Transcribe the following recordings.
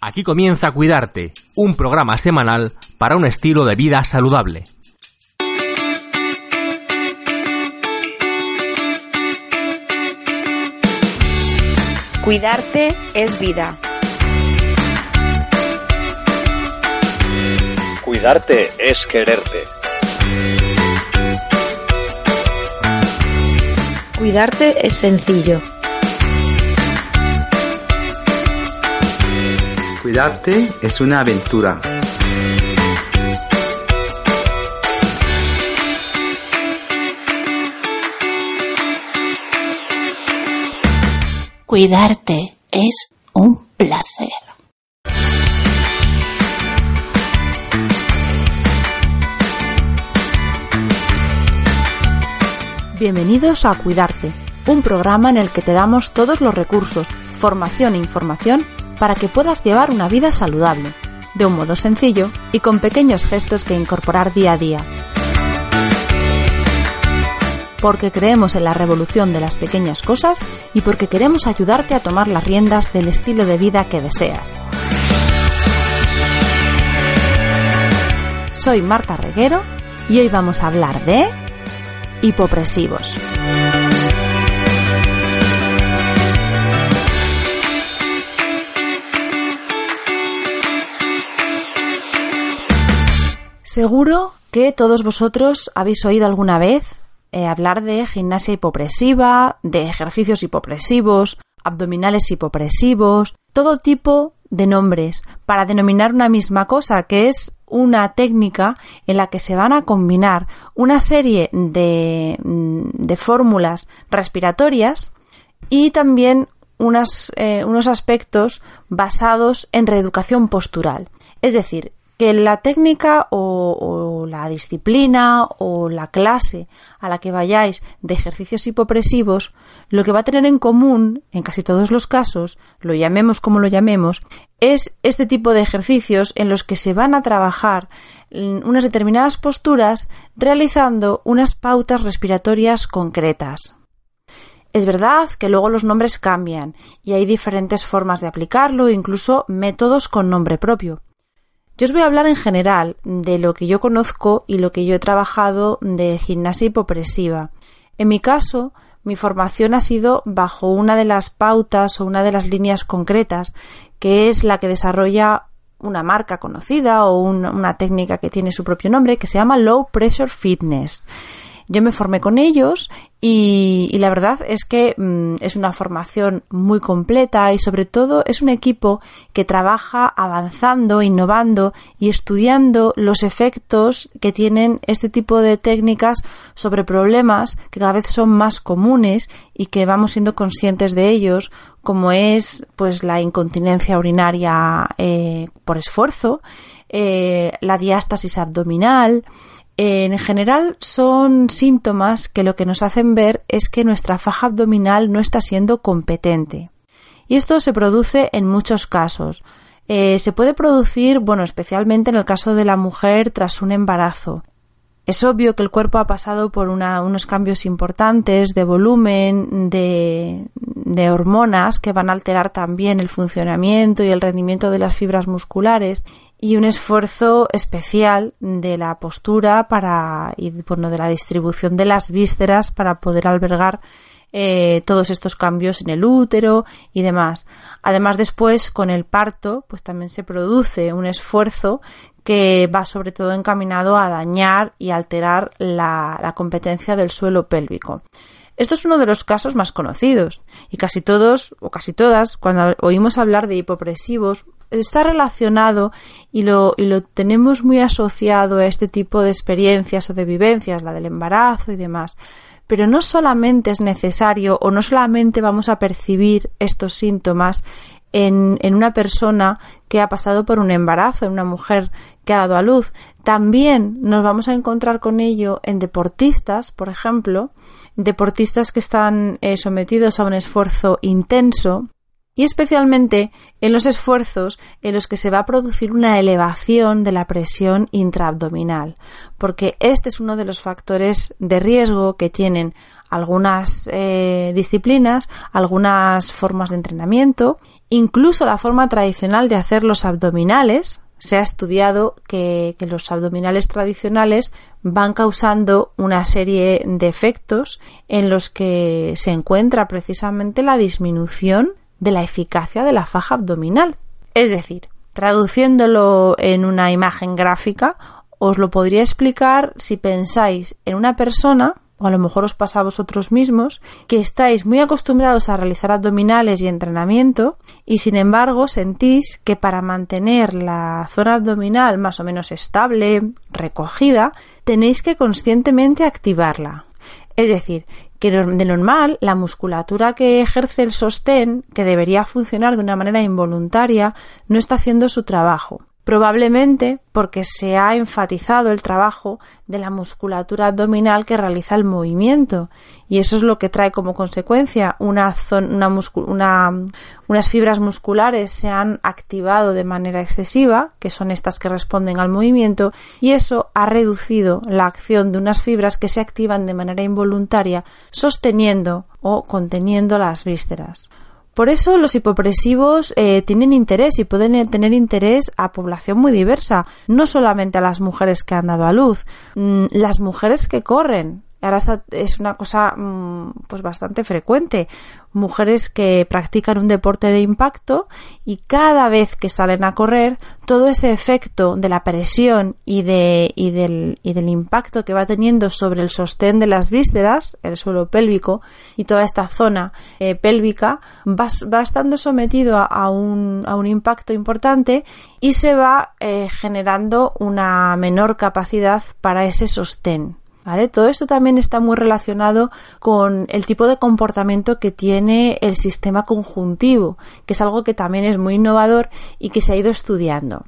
Aquí comienza Cuidarte, un programa semanal para un estilo de vida saludable. Cuidarte es vida. Cuidarte es quererte. Cuidarte es sencillo. Cuidarte es una aventura. Cuidarte es un placer. Bienvenidos a Cuidarte, un programa en el que te damos todos los recursos, formación e información para que puedas llevar una vida saludable, de un modo sencillo y con pequeños gestos que incorporar día a día. Porque creemos en la revolución de las pequeñas cosas y porque queremos ayudarte a tomar las riendas del estilo de vida que deseas. Soy Marta Reguero y hoy vamos a hablar de hipopresivos. Seguro que todos vosotros habéis oído alguna vez eh, hablar de gimnasia hipopresiva, de ejercicios hipopresivos, abdominales hipopresivos, todo tipo de nombres para denominar una misma cosa, que es una técnica en la que se van a combinar una serie de, de fórmulas respiratorias y también eh, unos aspectos basados en reeducación postural. Es decir, que la técnica o, o, la disciplina o la clase a la que vayáis de ejercicios hipopresivos, lo que va a tener en común, en casi todos los casos, lo llamemos como lo llamemos, es este tipo de ejercicios en los que se van a trabajar unas determinadas posturas realizando unas pautas respiratorias concretas. Es verdad que luego los nombres cambian y hay diferentes formas de aplicarlo, incluso métodos con nombre propio. Yo os voy a hablar en general de lo que yo conozco y lo que yo he trabajado de gimnasia hipopresiva. En mi caso, mi formación ha sido bajo una de las pautas o una de las líneas concretas, que es la que desarrolla una marca conocida o una, técnica que tiene su propio nombre, que se llama Low Pressure Fitness. Yo me formé con ellos y, la verdad es que mmm, es una formación muy completa y sobre todo es un equipo que trabaja avanzando, innovando y estudiando los efectos que tienen este tipo de técnicas sobre problemas que cada vez son más comunes y que vamos siendo conscientes de ellos como es pues la incontinencia urinaria eh, por esfuerzo, eh, la diástasis abdominal, en general son síntomas que lo que nos hacen ver es que nuestra faja abdominal no está siendo competente. Y esto se produce en muchos casos. Eh, se puede producir, bueno, especialmente en el caso de la mujer tras un embarazo. Es obvio que el cuerpo ha pasado por unos cambios importantes de volumen, de, hormonas que van a alterar también el funcionamiento y el rendimiento de las fibras musculares y un esfuerzo especial de la postura para y bueno, de la distribución de las vísceras para poder albergar eh, todos estos cambios en el útero y demás. Además, después, con el parto, pues también se produce un esfuerzo que va sobre todo encaminado a dañar y alterar la, la competencia del suelo pélvico. Esto es uno de los casos más conocidos y casi todos o casi todas cuando oímos hablar de hipopresivos está relacionado y lo, y lo tenemos muy asociado a este tipo de experiencias o de vivencias, la del embarazo y demás. Pero no solamente es necesario o no solamente vamos a percibir estos síntomas en, en una persona que ha pasado por un embarazo, en una mujer que ha dado a luz. También nos vamos a encontrar con ello en deportistas, por ejemplo, deportistas que están eh, sometidos a un esfuerzo intenso y especialmente en los esfuerzos en los que se va a producir una elevación de la presión intraabdominal, porque este es uno de los factores de riesgo que tienen algunas eh, disciplinas, algunas formas de entrenamiento, incluso la forma tradicional de hacer los abdominales. Se ha estudiado que, que los abdominales tradicionales van causando una serie de efectos en los que se encuentra precisamente la disminución de la eficacia de la faja abdominal. Es decir, traduciéndolo en una imagen gráfica, os lo podría explicar si pensáis en una persona o a lo mejor os pasa a vosotros mismos, que estáis muy acostumbrados a realizar abdominales y entrenamiento y sin embargo sentís que para mantener la zona abdominal más o menos estable, recogida, tenéis que conscientemente activarla. Es decir, que de normal la musculatura que ejerce el sostén, que debería funcionar de una manera involuntaria, no está haciendo su trabajo probablemente porque se ha enfatizado el trabajo de la musculatura abdominal que realiza el movimiento y eso es lo que trae como consecuencia una, una, unas fibras musculares se han activado de manera excesiva, que son estas que responden al movimiento, y eso ha reducido la acción de unas fibras que se activan de manera involuntaria sosteniendo o conteniendo las vísceras. Por eso los hipopresivos eh, tienen interés y pueden tener interés a población muy diversa, no solamente a las mujeres que han dado a luz, mm, las mujeres que corren, ahora es una cosa mm, pues bastante frecuente. Mujeres que practican un deporte de impacto y cada vez que salen a correr todo ese efecto de la presión y, de, y, del, y del impacto que va teniendo sobre el sostén de las vísceras el suelo pélvico y toda esta zona eh, pélvica va, va, estando sometido a, un, a, un, impacto importante y se va eh, generando una menor capacidad para ese sostén todo esto también está muy relacionado con el tipo de comportamiento que tiene el sistema conjuntivo, que es algo que también es muy innovador y que se ha ido estudiando.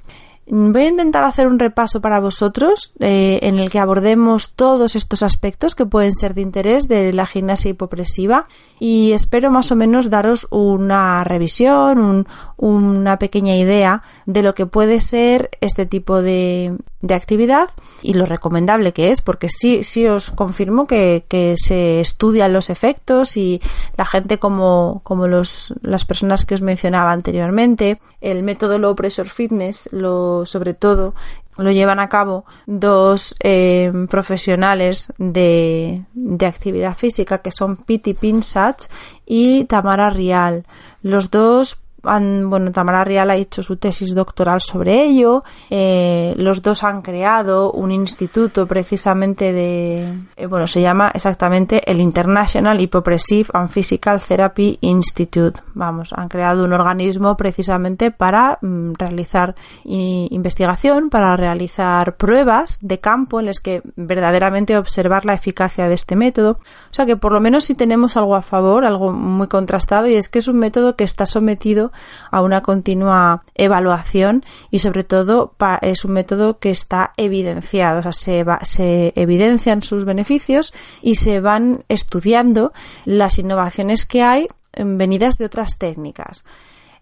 Voy a intentar hacer un repaso para vosotros eh, en el que abordemos todos estos aspectos que pueden ser de interés de la gimnasia hipopresiva y espero más o menos daros una revisión, una pequeña idea de lo que puede ser este tipo de, de actividad y lo recomendable que es, porque sí, sí os confirmo que, que, se estudian los efectos y la gente como, como los, las personas que os mencionaba anteriormente, el método Low Pressure Fitness, lo, sobre todo, lo llevan a cabo dos eh, profesionales de, de, actividad física que son Piti Pinsatz y Tamara Rial. Los dos bueno, Tamara Rial ha hecho su tesis doctoral sobre ello. Eh, los dos han creado un instituto precisamente de, eh, bueno, se llama exactamente el International Hypopressive and Physical Therapy Institute. Vamos, han creado un organismo precisamente para mm, realizar investigación, para realizar pruebas de campo en las que verdaderamente observar la eficacia de este método. O sea que por lo menos si tenemos algo a favor, algo muy contrastado, y es que es un método que está sometido a una continua evaluación y sobre todo es un método que está evidenciado, o sea, se, evidencian sus beneficios y se van estudiando las innovaciones que hay venidas de otras técnicas.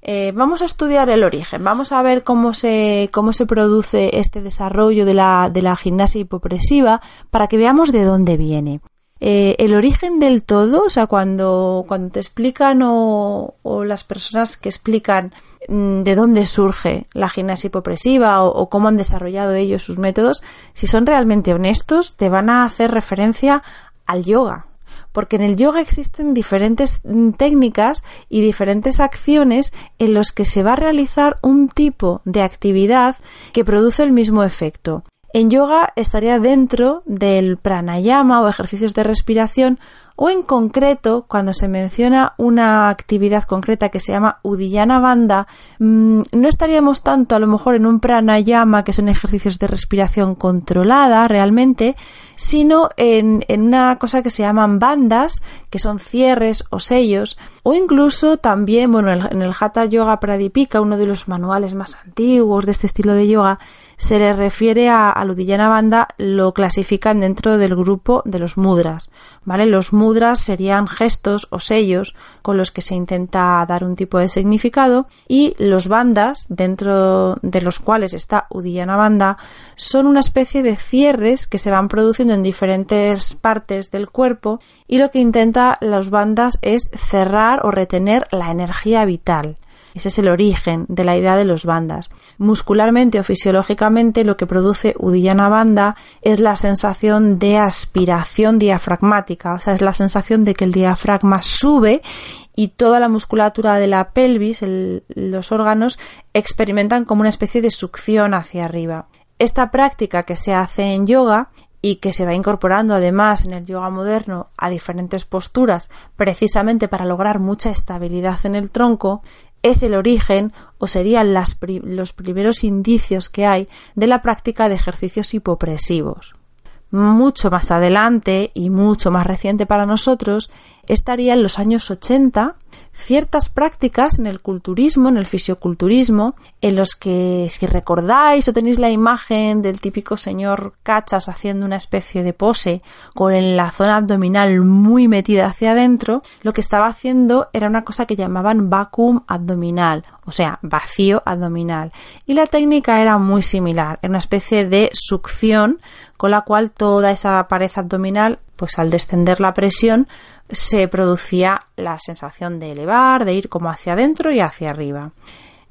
Eh, vamos a estudiar el origen, vamos a ver cómo se, cómo se produce este desarrollo de la, de la gimnasia hipopresiva para que veamos de dónde viene. Eh, el origen del todo, o sea, cuando, cuando te explican o, las personas que explican mm, de dónde surge la gimnasia hipopresiva o, cómo han desarrollado ellos sus métodos, si son realmente honestos, te van a hacer referencia al yoga. Porque en el yoga existen diferentes mm, técnicas y diferentes acciones en los que se va a realizar un tipo de actividad que produce el mismo efecto. En yoga estaría dentro del pranayama o ejercicios de respiración o en concreto cuando se menciona una actividad concreta que se llama Udiyana Banda, mm, no estaríamos tanto a lo mejor en un pranayama que son ejercicios de respiración controlada realmente, sino en, en, una cosa que se llaman bandas, que son cierres o sellos, o incluso también, bueno, en el Hatha Yoga Pradipika, uno de los manuales más antiguos de este estilo de yoga, se le refiere a, a Ludillana Banda, lo clasifican dentro del grupo de los mudras, ¿vale? Los mudras serían gestos o sellos con los que se intenta dar un tipo de significado y los bandas, dentro de los cuales está Udillana Banda, son una especie de cierres que se van produciendo en diferentes partes del cuerpo y lo que intenta las bandas es cerrar o retener la energía vital. Ese es el origen de la idea de los bandas. Muscularmente o fisiológicamente lo que produce Udillana banda es la sensación de aspiración diafragmática, o sea, es la sensación de que el diafragma sube y toda la musculatura de la pelvis, el, los órganos, experimentan como una especie de succión hacia arriba. Esta práctica que se hace en yoga y que se va incorporando además en el yoga moderno a diferentes posturas precisamente para lograr mucha estabilidad en el tronco, es el origen o serían los primeros indicios que hay de la práctica de ejercicios hipopresivos. Mucho más adelante y mucho más reciente para nosotros estaría en los años 80 ciertas prácticas en el culturismo, en el fisioculturismo, en los que, si recordáis o tenéis la imagen del típico señor cachas haciendo una especie de pose con la zona abdominal muy metida hacia adentro, lo que estaba haciendo era una cosa que llamaban vacuum abdominal, o sea, vacío abdominal. Y la técnica era muy similar, era una especie de succión con la cual toda esa pared abdominal, pues al descender la presión, se producía la sensación de elevar, de ir como hacia adentro y hacia arriba.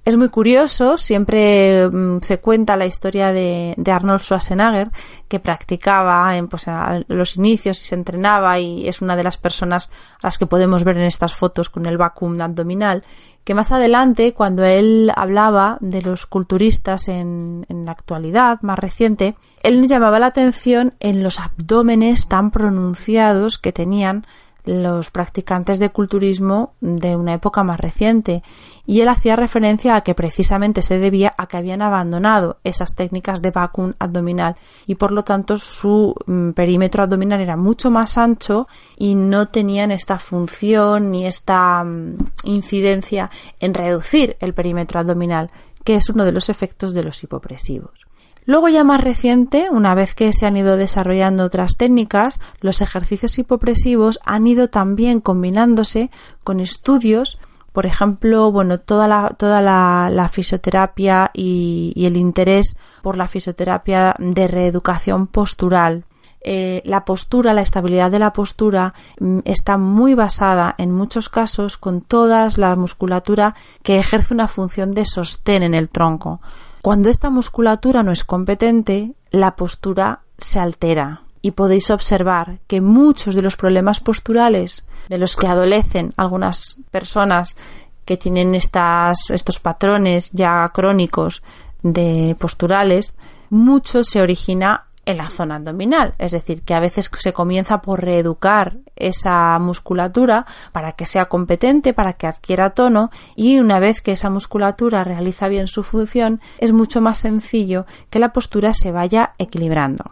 Es muy curioso, siempre mm, se cuenta la historia de, Arnold Schwarzenegger, que practicaba en pues, los inicios y se entrenaba y es una de las personas a las que podemos ver en estas fotos con el vacuum abdominal, que más adelante, cuando él hablaba de los culturistas en, en la actualidad más reciente, él llamaba la atención en los abdómenes tan pronunciados que tenían los practicantes de culturismo de una época más reciente y él hacía referencia a que precisamente se debía a que habían abandonado esas técnicas de vacuum abdominal y por lo tanto su mm, perímetro abdominal era mucho más ancho y no tenían esta función ni esta mm, incidencia en reducir el perímetro abdominal que es uno de los efectos de los hipopresivos. Luego ya más reciente, una vez que se han ido desarrollando otras técnicas, los ejercicios hipopresivos han ido también combinándose con estudios por ejemplo, bueno, toda la, toda la, fisioterapia y, el interés por la fisioterapia de reeducación postural. Eh, la postura, la estabilidad de la postura mm, está muy basada en muchos casos con toda la musculatura que ejerce una función de sostén en el tronco. Cuando esta musculatura no es competente, la postura se altera. Y podéis observar que muchos de los problemas posturales de los que adolecen algunas personas que tienen estos patrones ya crónicos de posturales, mucho se origina en la zona abdominal. Es decir, que a veces se comienza por reeducar esa musculatura para que sea competente, para que adquiera tono y una vez que esa musculatura realiza bien su función, es mucho más sencillo que la postura se vaya equilibrando.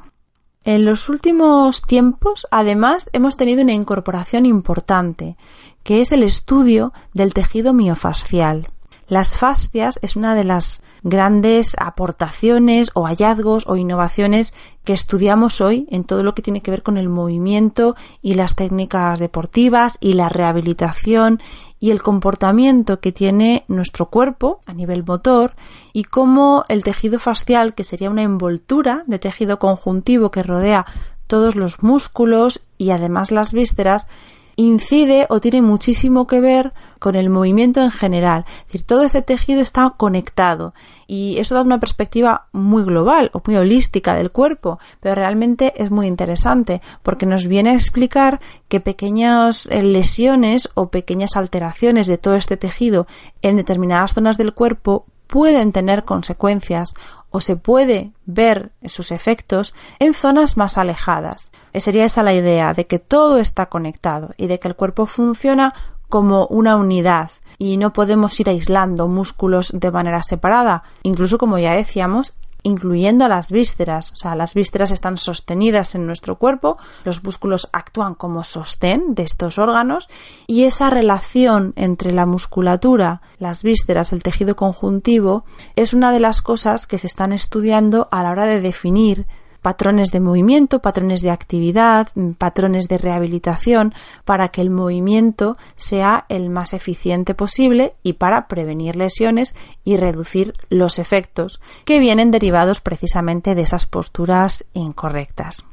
En los últimos tiempos, además, hemos tenido una incorporación importante, que es el estudio del tejido miofascial. Las fascias es una de las grandes aportaciones o hallazgos o innovaciones que estudiamos hoy en todo lo que tiene que ver con el movimiento y las técnicas deportivas y la rehabilitación y el comportamiento que tiene nuestro cuerpo a nivel motor y cómo el tejido fascial, que sería una envoltura de tejido conjuntivo que rodea todos los músculos y además las vísceras, incide o tiene muchísimo que ver con el movimiento en general. Es decir, todo ese tejido está conectado y eso da una perspectiva muy global o muy holística del cuerpo, pero realmente es muy interesante porque nos viene a explicar que pequeñas eh, lesiones o pequeñas alteraciones de todo este tejido en determinadas zonas del cuerpo pueden tener consecuencias o se puede ver sus efectos en zonas más alejadas. Eh, sería esa la idea de que todo está conectado y de que el cuerpo funciona como una unidad y no podemos ir aislando músculos de manera separada. Incluso, como ya decíamos, incluyendo a las vísceras. O sea, las vísceras están sostenidas en nuestro cuerpo, los músculos actúan como sostén de estos órganos y esa relación entre la musculatura, las vísceras, el tejido conjuntivo es una de las cosas que se están estudiando a la hora de definir patrones de movimiento, patrones de actividad, mm, patrones de rehabilitación, para que el movimiento sea el más eficiente posible y para prevenir lesiones y reducir los efectos que vienen derivados precisamente de esas posturas incorrectas.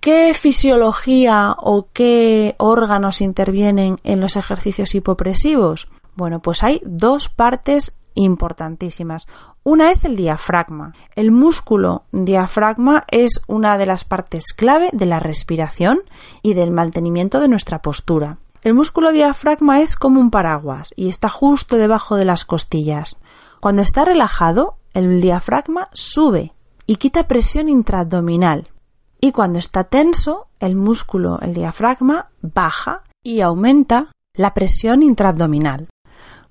¿Qué fisiología o qué órganos intervienen en los ejercicios hipopresivos? Bueno, pues hay dos partes importantísimas. Una es el diafragma. El músculo diafragma es una de las partes clave de la respiración y del mantenimiento de nuestra postura. El músculo diafragma es como un paraguas y está justo debajo de las costillas. Cuando está relajado, el diafragma sube y quita presión intraabdominal. Y cuando está tenso, el músculo, el diafragma, baja y aumenta la presión intraabdominal.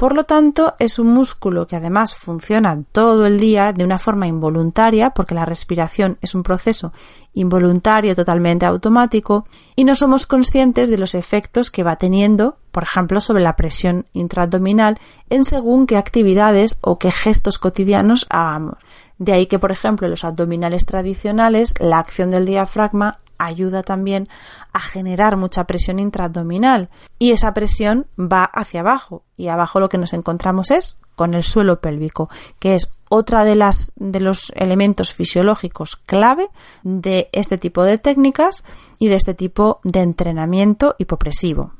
Por lo tanto, es un músculo que además funciona todo el día de una forma involuntaria, porque la respiración es un proceso involuntario totalmente automático, y no somos conscientes de los efectos que va teniendo, por ejemplo, sobre la presión intraabdominal en según qué actividades o qué gestos cotidianos hagamos. De ahí que, por ejemplo, en los abdominales tradicionales, la acción del diafragma ayuda también a generar mucha presión intraabdominal y esa presión va hacia abajo y abajo lo que nos encontramos es con el suelo pélvico, que es otra de las de los elementos fisiológicos clave de este tipo de técnicas y de este tipo de entrenamiento hipopresivo.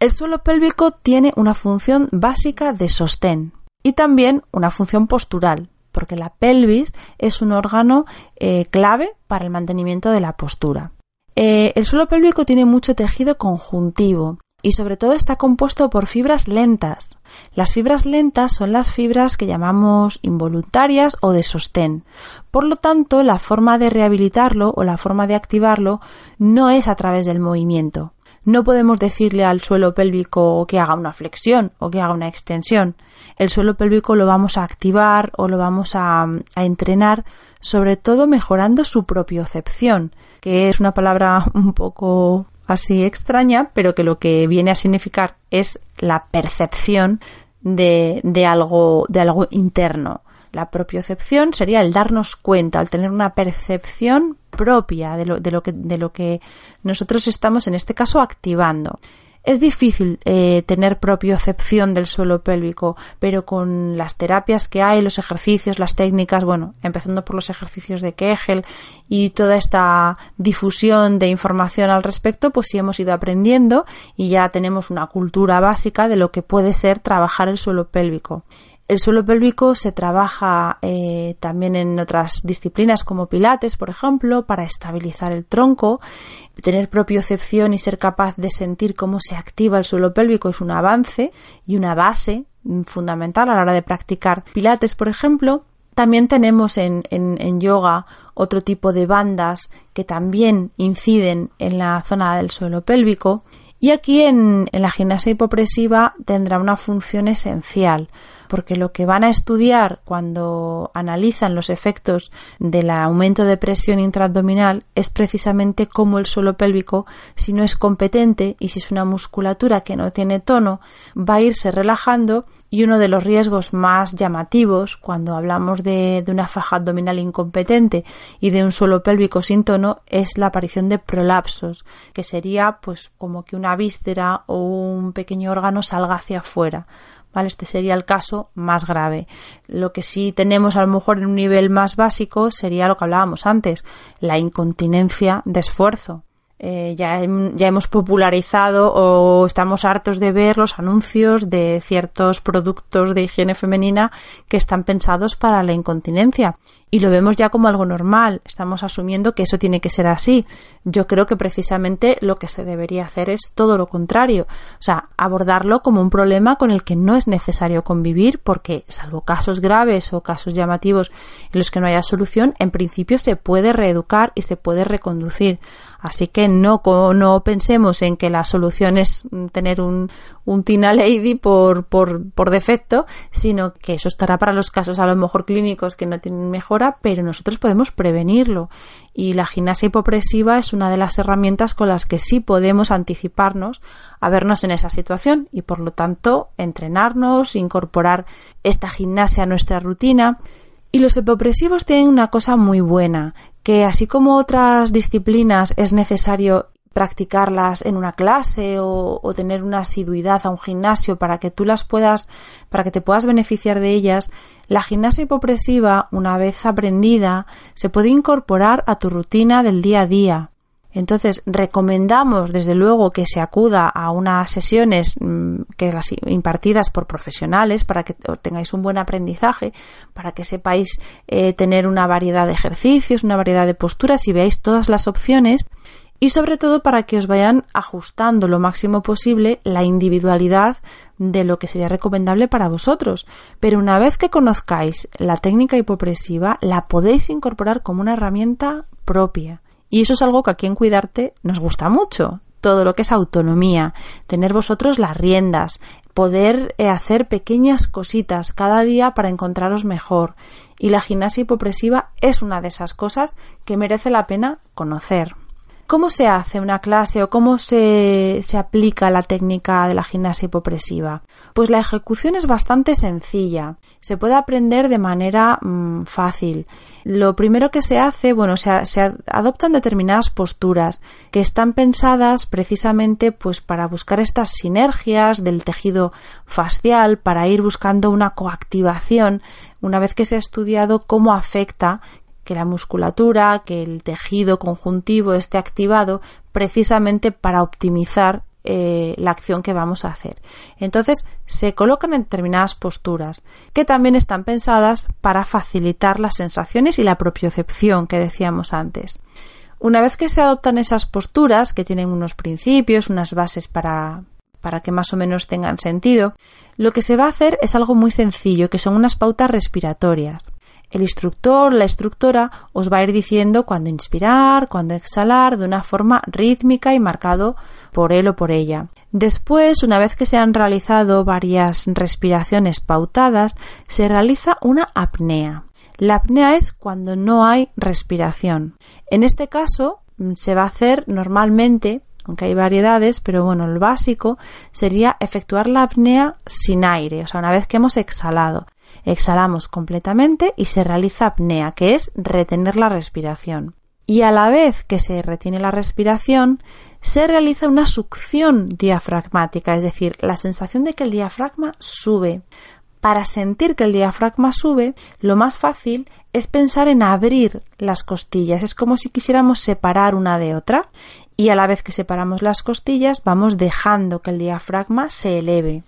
El suelo pélvico tiene una función básica de sostén y también una función postural, porque la pelvis es un órgano eh, clave para el mantenimiento de la postura. Eh, el suelo pélvico tiene mucho tejido conjuntivo y sobre todo está compuesto por fibras lentas. Las fibras lentas son las fibras que llamamos involuntarias o de sostén. Por lo tanto, la forma de rehabilitarlo o la forma de activarlo no es a través del movimiento. No podemos decirle al suelo pélvico que haga una flexión o que haga una extensión. El suelo pélvico lo vamos a activar o lo vamos a, entrenar sobre todo mejorando su propiocepción, que es una palabra un poco así extraña, pero que lo que viene a significar es la percepción de, algo, de algo interno. La propiocepción sería el darnos cuenta, el tener una percepción propia de lo, que nosotros estamos en este caso activando. Es difícil eh, tener propiocepción del suelo pélvico, pero con las terapias que hay, los ejercicios, las técnicas, bueno, empezando por los ejercicios de Kegel y toda esta difusión de información al respecto, pues sí hemos ido aprendiendo y ya tenemos una cultura básica de lo que puede ser trabajar el suelo pélvico. El suelo pélvico se trabaja eh, también en otras disciplinas como Pilates, por ejemplo, para estabilizar el tronco. Tener propiocepción y ser capaz de sentir cómo se activa el suelo pélvico es un avance y una base fundamental a la hora de practicar Pilates, por ejemplo. También tenemos en, en, yoga otro tipo de bandas que también inciden en la zona del suelo pélvico. Y aquí en, en la gimnasia hipopresiva tendrá una función esencial porque lo que van a estudiar cuando analizan los efectos del aumento de presión intraabdominal es precisamente cómo el suelo pélvico, si no es competente y si es una musculatura que no tiene tono, va a irse relajando y uno de los riesgos más llamativos cuando hablamos de, de, una faja abdominal incompetente y de un suelo pélvico sin tono es la aparición de prolapsos, que sería pues como que una víscera o un pequeño órgano salga hacia afuera. Este sería el caso más grave. Lo que sí tenemos a lo mejor en un nivel más básico sería lo que hablábamos antes, la incontinencia de esfuerzo. Eh, ya, ya, hemos popularizado o estamos hartos de ver los anuncios de ciertos productos de higiene femenina que están pensados para la incontinencia y lo vemos ya como algo normal. Estamos asumiendo que eso tiene que ser así. Yo creo que precisamente lo que se debería hacer es todo lo contrario. O sea, abordarlo como un problema con el que no es necesario convivir porque, salvo casos graves o casos llamativos en los que no haya solución, en principio se puede reeducar y se puede reconducir. Así que no, no pensemos en que la solución es tener un, un Tina Lady por, por, por defecto, sino que eso estará para los casos a lo mejor clínicos que no tienen mejora, pero nosotros podemos prevenirlo. Y la gimnasia hipopresiva es una de las herramientas con las que sí podemos anticiparnos a vernos en esa situación y por lo tanto entrenarnos, incorporar esta gimnasia a nuestra rutina. Y los hipopresivos tienen una cosa muy buena, que así como otras disciplinas es necesario practicarlas en una clase o, o, tener una asiduidad a un gimnasio para que tú las puedas, para que te puedas beneficiar de ellas, la gimnasia hipopresiva, una vez aprendida, se puede incorporar a tu rutina del día a día. Entonces, recomendamos desde luego que se acuda a unas sesiones mm, que las impartidas por profesionales para que tengáis un buen aprendizaje, para que sepáis eh, tener una variedad de ejercicios, una variedad de posturas y veáis todas las opciones y sobre todo para que os vayan ajustando lo máximo posible la individualidad de lo que sería recomendable para vosotros. Pero una vez que conozcáis la técnica hipopresiva, la podéis incorporar como una herramienta propia. Y eso es algo que aquí en Cuidarte nos gusta mucho. Todo lo que es autonomía, tener vosotros las riendas, poder eh, hacer pequeñas cositas cada día para encontraros mejor. Y la gimnasia hipopresiva es una de esas cosas que merece la pena conocer. ¿Cómo se hace una clase o cómo se, se, aplica la técnica de la gimnasia hipopresiva? Pues la ejecución es bastante sencilla. Se puede aprender de manera mmm, fácil. Lo primero que se hace, bueno, se, se, adoptan determinadas posturas que están pensadas precisamente pues para buscar estas sinergias del tejido facial, para ir buscando una coactivación una vez que se ha estudiado cómo afecta que la musculatura, que el tejido conjuntivo esté activado precisamente para optimizar eh, la acción que vamos a hacer. Entonces se colocan en determinadas posturas que también están pensadas para facilitar las sensaciones y la propiocepción que decíamos antes. Una vez que se adoptan esas posturas, que tienen unos principios, unas bases para, para que más o menos tengan sentido, lo que se va a hacer es algo muy sencillo, que son unas pautas respiratorias. El instructor, la instructora, os va a ir diciendo cuándo inspirar, cuándo exhalar de una forma rítmica y marcado por él o por ella. Después, una vez que se han realizado varias respiraciones pautadas, se realiza una apnea. La apnea es cuando no hay respiración. En este caso, mm, se va a hacer normalmente aunque hay variedades, pero bueno, el básico sería efectuar la apnea sin aire, o sea, una vez que hemos exhalado. Exhalamos completamente y se realiza apnea, que es retener la respiración. Y a la vez que se retiene la respiración, se realiza una succión diafragmática, es decir, la sensación de que el diafragma sube. Para sentir que el diafragma sube, lo más fácil es pensar en abrir las costillas. Es como si quisiéramos separar una de otra y a la vez que separamos las costillas vamos dejando que el diafragma se eleve.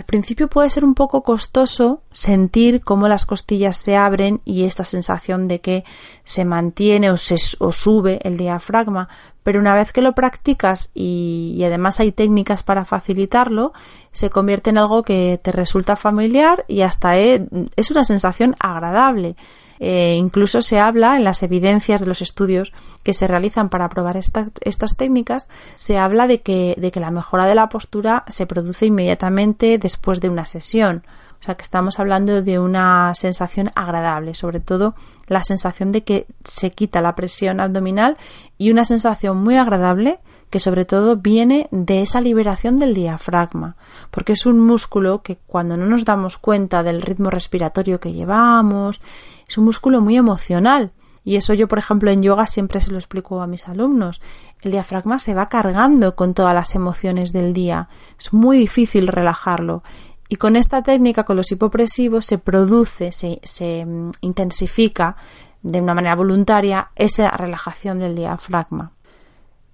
Al principio puede ser un poco costoso sentir cómo las costillas se abren y esta sensación de que se mantiene o, se, o sube el diafragma, pero una vez que lo practicas y, y, además hay técnicas para facilitarlo, se convierte en algo que te resulta familiar y hasta es, es una sensación agradable. Eh, incluso se habla en las evidencias de los estudios que se realizan para probar esta, estas técnicas, se habla de que, de que la mejora de la postura se produce inmediatamente después de una sesión. O sea que estamos hablando de una sensación agradable, sobre todo la sensación de que se quita la presión abdominal y una sensación muy agradable que sobre todo viene de esa liberación del diafragma, porque es un músculo que cuando no nos damos cuenta del ritmo respiratorio que llevamos es un músculo muy emocional. Y eso yo, por ejemplo, en yoga siempre se lo explico a mis alumnos. El diafragma se va cargando con todas las emociones del día. Es muy difícil relajarlo. Y con esta técnica, con los hipopresivos, se produce, se, se mm, intensifica de una manera voluntaria esa relajación del diafragma.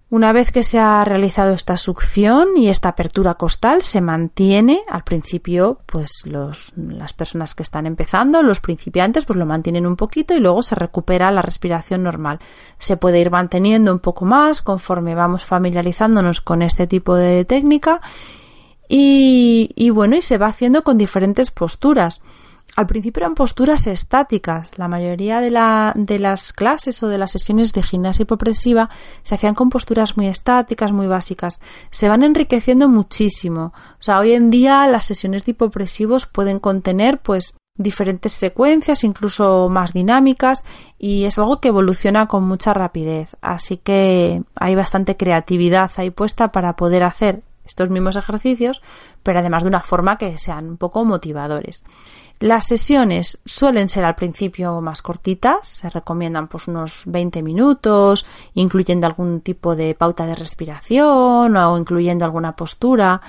Una vez que se ha realizado esta succión y esta apertura costal, se mantiene al principio, pues las personas que están empezando, los principiantes, pues lo mantienen un poquito y luego se recupera la respiración normal. Se puede ir manteniendo un poco más conforme vamos familiarizándonos con este tipo de técnica y, y bueno, y se va haciendo con diferentes posturas. Al principio eran posturas estáticas. La mayoría de, la, de las clases o de las sesiones de gimnasia hipopresiva se hacían con posturas muy estáticas, muy básicas. Se van enriqueciendo muchísimo. O sea, hoy en día las sesiones de hipopresivos pueden contener, pues, diferentes secuencias, incluso más dinámicas, y es algo que evoluciona con mucha rapidez. Así que hay bastante creatividad ahí puesta para poder hacer estos mismos ejercicios, pero además de una forma que sean un poco motivadores. Las sesiones suelen ser al principio más cortitas, se recomiendan pues unos 20 minutos, incluyendo algún tipo de pauta de respiración o incluyendo alguna postura.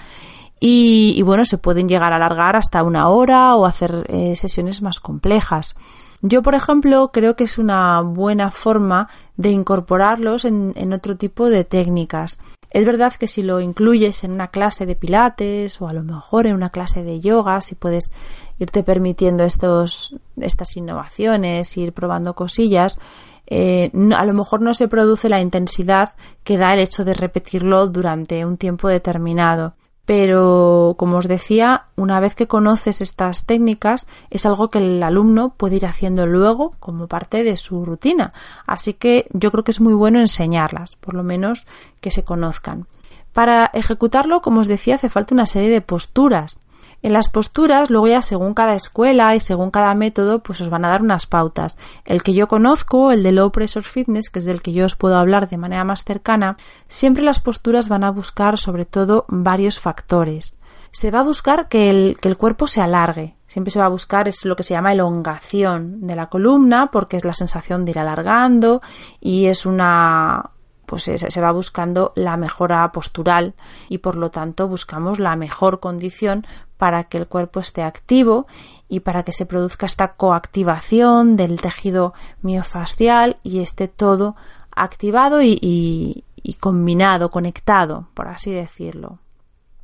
Y, bueno, se pueden llegar a alargar hasta una hora o hacer eh, sesiones más complejas. Yo, por ejemplo, creo que es una buena forma de incorporarlos en, en otro tipo de técnicas. Es verdad que si lo incluyes en una clase de pilates o a lo mejor en una clase de yoga, si puedes irte permitiendo estos, estas innovaciones, ir probando cosillas, eh, a lo mejor no se produce la intensidad que da el hecho de repetirlo durante un tiempo determinado. Pero, como os decía, una vez que conoces estas técnicas, es algo que el alumno puede ir haciendo luego como parte de su rutina. Así que yo creo que es muy bueno enseñarlas, por lo menos que se conozcan. Para ejecutarlo, como os decía, hace falta una serie de posturas. En las posturas, luego ya según cada escuela y según cada método, pues os van a dar unas pautas. El que yo conozco, el de Low Pressure Fitness, que es del que yo os puedo hablar de manera más cercana, siempre las posturas van a buscar sobre todo varios factores. Se va a buscar que el, que el cuerpo se alargue. Siempre se va a buscar es lo que se llama elongación de la columna, porque es la sensación de ir alargando y es una, pues se, va buscando la mejora postural y por lo tanto buscamos la mejor condición para que el cuerpo esté activo y para que se produzca esta coactivación del tejido miofascial y esté todo activado y combinado, conectado, por así decirlo.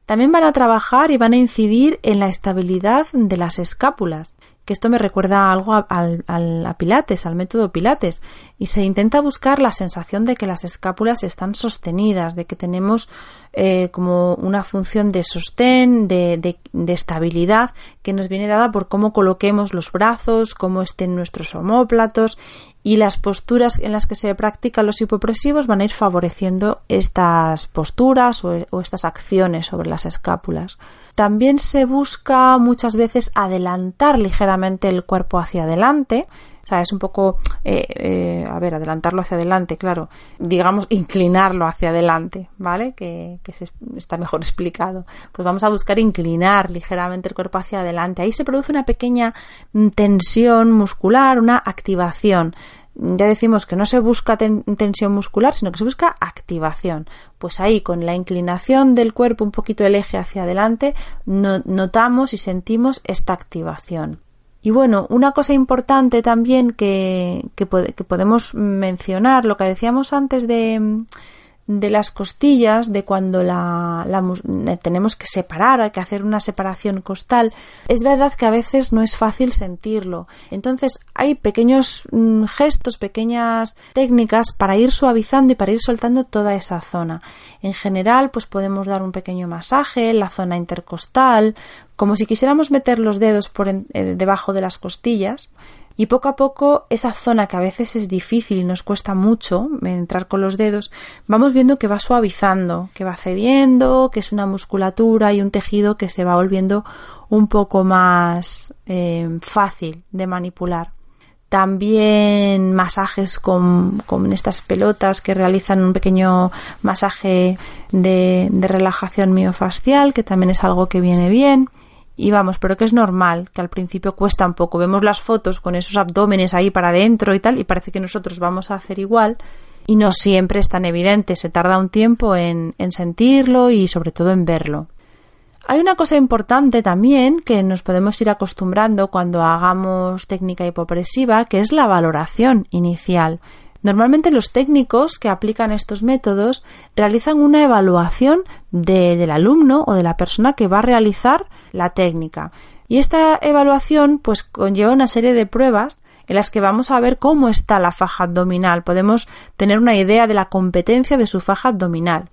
También van a trabajar y van a incidir en la estabilidad de las escápulas que esto me recuerda algo a, a, Pilates, al método Pilates, y se intenta buscar la sensación de que las escápulas están sostenidas, de que tenemos eh, como una función de sostén, de, de, de, estabilidad, que nos viene dada por cómo coloquemos los brazos, cómo estén nuestros homóplatos y las posturas en las que se practican los hipopresivos van a ir favoreciendo estas posturas o, estas acciones sobre las escápulas. También se busca muchas veces adelantar ligeramente el cuerpo hacia adelante. O sea, es un poco, eh, eh, a ver, adelantarlo hacia adelante, claro. Digamos, inclinarlo hacia adelante, ¿vale? Que, que se, está mejor explicado. Pues vamos a buscar inclinar ligeramente el cuerpo hacia adelante. Ahí se produce una pequeña tensión muscular, una activación ya decimos que no se busca tensión muscular, sino que se busca activación. Pues ahí, con la inclinación del cuerpo un poquito el eje hacia adelante, notamos y sentimos esta activación. Y bueno, una cosa importante también que, que podemos mencionar, lo que decíamos antes de de las costillas, de cuando la, tenemos que separar, hay que hacer una separación costal, es verdad que a veces no es fácil sentirlo. Entonces hay pequeños mm, gestos, pequeñas técnicas para ir suavizando y para ir soltando toda esa zona. En general, pues podemos dar un pequeño masaje en la zona intercostal, como si quisiéramos meter los dedos por eh, debajo de las costillas y poco a poco esa zona que a veces es difícil y nos cuesta mucho entrar con los dedos, vamos viendo que va suavizando, que va cediendo, que es una musculatura y un tejido que se va volviendo un poco más eh, fácil de manipular. También masajes con, con, estas pelotas que realizan un pequeño masaje de, de relajación miofascial, que también es algo que viene bien y vamos, pero que es normal, que al principio cuesta un poco. Vemos las fotos con esos abdómenes ahí para adentro y tal, y parece que nosotros vamos a hacer igual, y no siempre es tan evidente, se tarda un tiempo en, en sentirlo y sobre todo en verlo. Hay una cosa importante también que nos podemos ir acostumbrando cuando hagamos técnica hipopresiva, que es la valoración inicial. Normalmente los técnicos que aplican estos métodos realizan una evaluación del alumno o de la persona que va a realizar la técnica. Y esta evaluación pues conlleva una serie de pruebas en las que vamos a ver cómo está la faja abdominal. Podemos tener una idea de la competencia de su faja abdominal.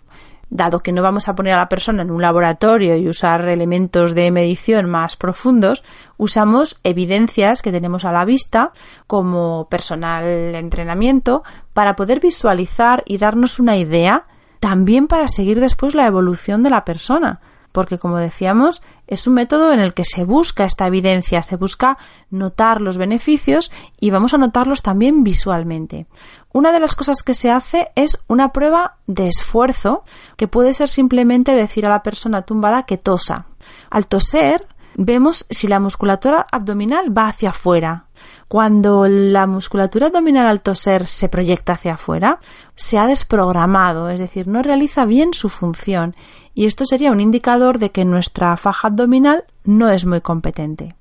Dado que no vamos a poner a la persona en un laboratorio y usar elementos de medición más profundos, usamos evidencias que tenemos a la vista como personal entrenamiento para poder visualizar y darnos una idea también para seguir después la evolución de la persona porque como decíamos, es un método en el que se busca esta evidencia, se busca notar los beneficios y vamos a notarlos también visualmente. Una de las cosas que se hace es una prueba de esfuerzo, que puede ser simplemente decir a la persona tumbada que tosa. Al toser, vemos si la musculatura abdominal va hacia afuera. Cuando la musculatura abdominal al toser se proyecta hacia afuera, se ha desprogramado, es decir, no realiza bien su función y esto sería un indicador de que nuestra faja abdominal no es muy competente.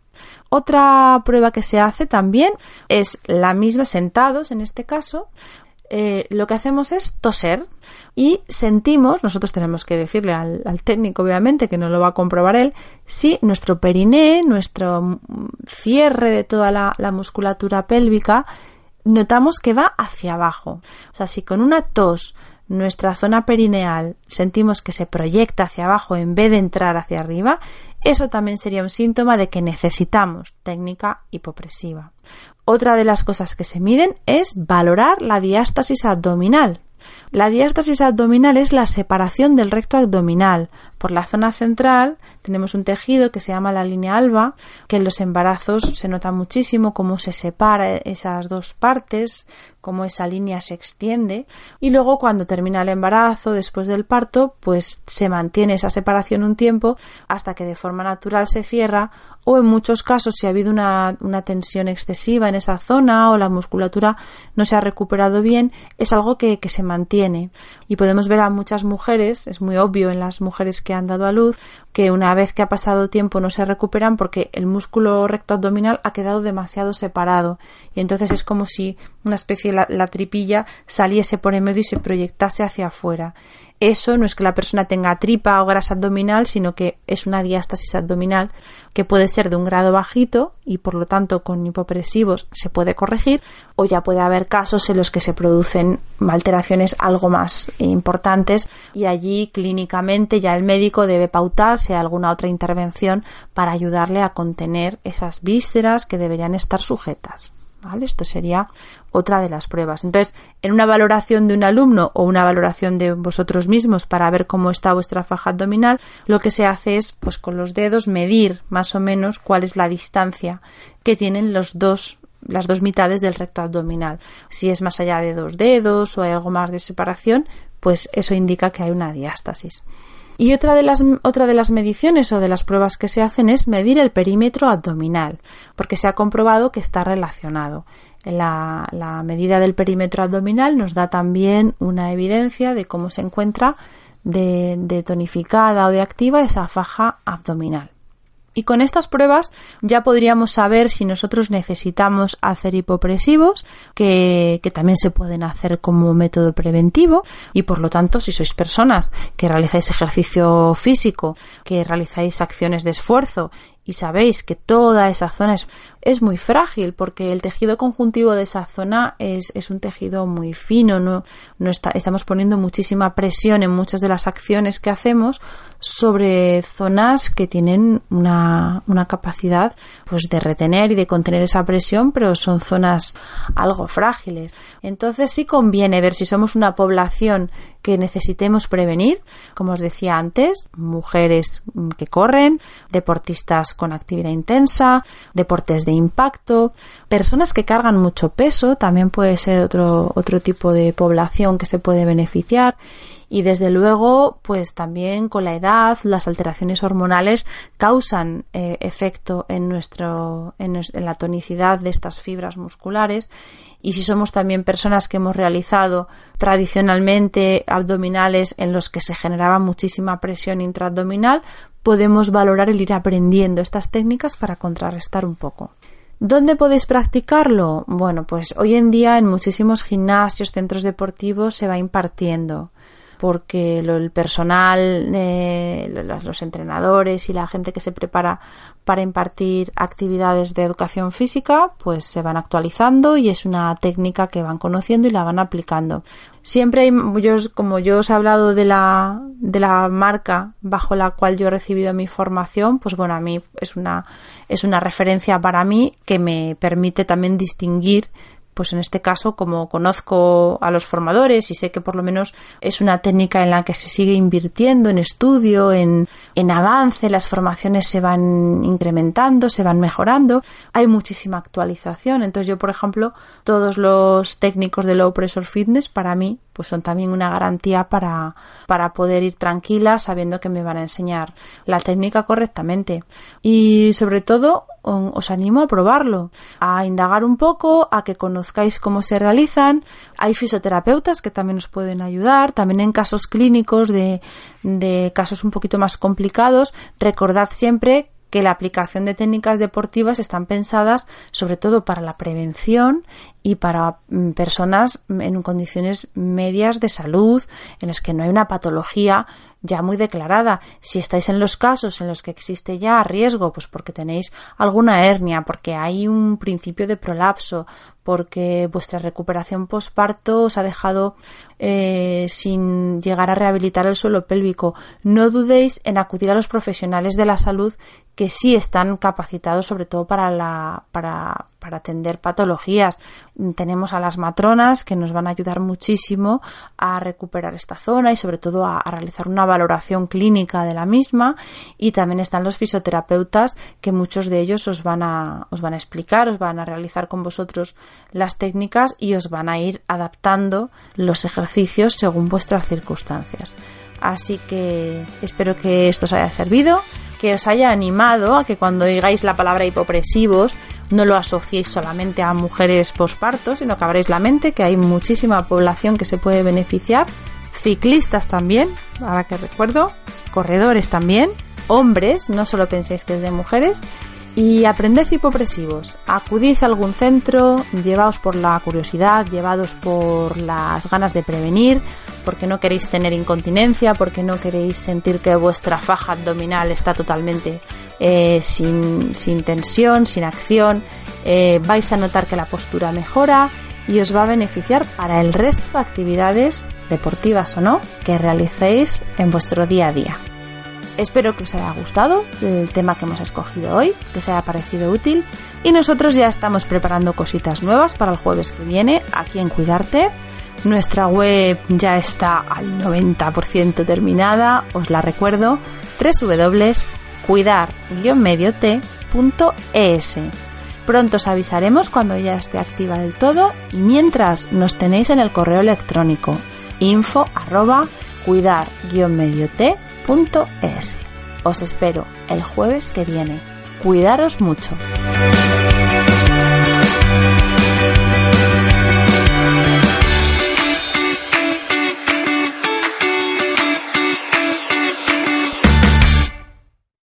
Otra prueba que se hace también es la misma, sentados en este caso, eh, lo que hacemos es toser y sentimos, nosotros tenemos que decirle al, técnico obviamente que no lo va a comprobar él, si nuestro periné, nuestro cierre de toda la musculatura pélvica, notamos que va hacia abajo. O sea, si con una tos nuestra zona perineal sentimos que se proyecta hacia abajo en vez de entrar hacia arriba, eso también sería un síntoma de que necesitamos técnica hipopresiva. Otra de las cosas que se miden es valorar la diástasis abdominal. La diástasis abdominal es la separación del recto abdominal. Por la zona central tenemos un tejido que se llama la línea alba, que en los embarazos se nota muchísimo cómo se separa esas dos partes, cómo esa línea se extiende y luego cuando termina el embarazo, después del parto, pues se mantiene esa separación un tiempo hasta que de forma natural se cierra o en muchos casos si ha habido una, una tensión excesiva en esa zona o la musculatura no se ha recuperado bien, es algo que, que se mantiene y podemos ver a muchas mujeres, es muy obvio en las mujeres que han dado a luz, que una vez que ha pasado tiempo no se recuperan porque el músculo recto abdominal ha quedado demasiado separado y entonces es como si una especie de la, tripilla saliese por en medio y se proyectase hacia afuera. Eso no es que la persona tenga tripa o grasa abdominal, sino que es una diástasis abdominal que puede ser de un grado bajito y por lo tanto con hipopresivos se puede corregir o ya puede haber casos en los que se producen alteraciones algo más importantes y allí clínicamente ya el médico debe pautar si hay alguna otra intervención para ayudarle a contener esas vísceras que deberían estar sujetas. Esto sería otra de las pruebas. Entonces, en una valoración de un alumno o una valoración de vosotros mismos para ver cómo está vuestra faja abdominal, lo que se hace es, pues con los dedos, medir más o menos cuál es la distancia que tienen los dos las dos mitades del recto abdominal. Si es más allá de dos dedos o hay algo más de separación, pues eso indica que hay una diástasis. Y otra de, las, de las mediciones o de las pruebas que se hacen es medir el perímetro abdominal, porque se ha comprobado que está relacionado. La, la medida del perímetro abdominal nos da también una evidencia de cómo se encuentra de, de tonificada o de activa esa faja abdominal. Y con estas pruebas ya podríamos saber si nosotros necesitamos hacer hipopresivos, que, también se pueden hacer como método preventivo, y por lo tanto, si sois personas que realizáis ejercicio físico, que realizáis acciones de esfuerzo y sabéis que toda esa zona es, es, muy frágil porque el tejido conjuntivo de esa zona es, es un tejido muy fino, no, no está, estamos poniendo muchísima presión en muchas de las acciones que hacemos sobre zonas que tienen una, una capacidad pues de retener y de contener esa presión, pero son zonas algo frágiles. Entonces sí conviene ver si somos una población que necesitemos prevenir, como os decía antes, mujeres que corren, deportistas con actividad intensa, deportes de impacto, personas que cargan mucho peso, también puede ser otro, otro tipo de población que se puede beneficiar y desde luego pues también con la edad las alteraciones hormonales causan eh, efecto en nuestro en, en, la tonicidad de estas fibras musculares y si somos también personas que hemos realizado tradicionalmente abdominales en los que se generaba muchísima presión intraabdominal podemos valorar el ir aprendiendo estas técnicas para contrarrestar un poco. ¿Dónde podéis practicarlo? Bueno, pues hoy en día en muchísimos gimnasios, centros deportivos se va impartiendo porque el personal, eh, los, los entrenadores y la gente que se prepara para impartir actividades de educación física, pues se van actualizando y es una técnica que van conociendo y la van aplicando. Siempre hay, yo, como yo os he hablado de la, de la marca bajo la cual yo he recibido mi formación, pues bueno, a mí es una, es una referencia para mí que me permite también distinguir pues en este caso, como conozco a los formadores y sé que por lo menos es una técnica en la que se sigue invirtiendo en estudio, en, en avance, las formaciones se van incrementando, se van mejorando, hay muchísima actualización. Entonces yo, por ejemplo, todos los técnicos de Low Pressure Fitness para mí pues son también una garantía para, para poder ir tranquila sabiendo que me van a enseñar la técnica correctamente. Y sobre todo, os animo a probarlo, a indagar un poco, a que conozcáis cómo se realizan. Hay fisioterapeutas que también os pueden ayudar, también en casos clínicos de, de casos un poquito más complicados. Recordad siempre que la aplicación de técnicas deportivas están pensadas sobre todo para la prevención y para mm, personas en condiciones medias de salud en las que no hay una patología ya muy declarada. Si estáis en los casos en los que existe ya riesgo, pues porque tenéis alguna hernia, porque hay un principio de prolapso, porque vuestra recuperación postparto os ha dejado eh, sin llegar a rehabilitar el suelo pélvico, no dudéis en acudir a los profesionales de la salud que sí están capacitados sobre todo para la para, para atender patologías. Tenemos a las matronas que nos van a ayudar muchísimo a recuperar esta zona y sobre todo a, a realizar una valoración clínica de la misma y también están los fisioterapeutas que muchos de ellos os van a os van a explicar, os van a realizar con vosotros las técnicas y os van a ir adaptando los ejercicios según vuestras circunstancias. Así que espero que esto os haya servido, que os haya animado a que cuando digáis la palabra hipopresivos no lo asociéis solamente a mujeres posparto, sino que abréis la mente, que hay muchísima población que se puede beneficiar, ciclistas también, ahora que recuerdo, corredores también, hombres, no solo penséis que es de mujeres, y aprended hipopresivos. Acudid a algún centro, llevaos por la curiosidad, llevados por las ganas de prevenir, porque no queréis tener incontinencia, porque no queréis sentir que vuestra faja abdominal está totalmente eh, sin, sin, tensión, sin acción. Eh, vais a notar que la postura mejora y os va a beneficiar para el resto de actividades deportivas o no que realicéis en vuestro día a día. Espero que os haya gustado el tema que hemos escogido hoy, que os haya parecido útil y nosotros ya estamos preparando cositas nuevas para el jueves que viene aquí en Cuidarte. Nuestra web ya está al 90% terminada, os la recuerdo, www.cuidar-medioT.es. Pronto os avisaremos cuando ya esté activa del todo y mientras nos tenéis en el correo electrónico info arroba cuidar-medioT es. Os espero el jueves que viene. Cuidaros mucho.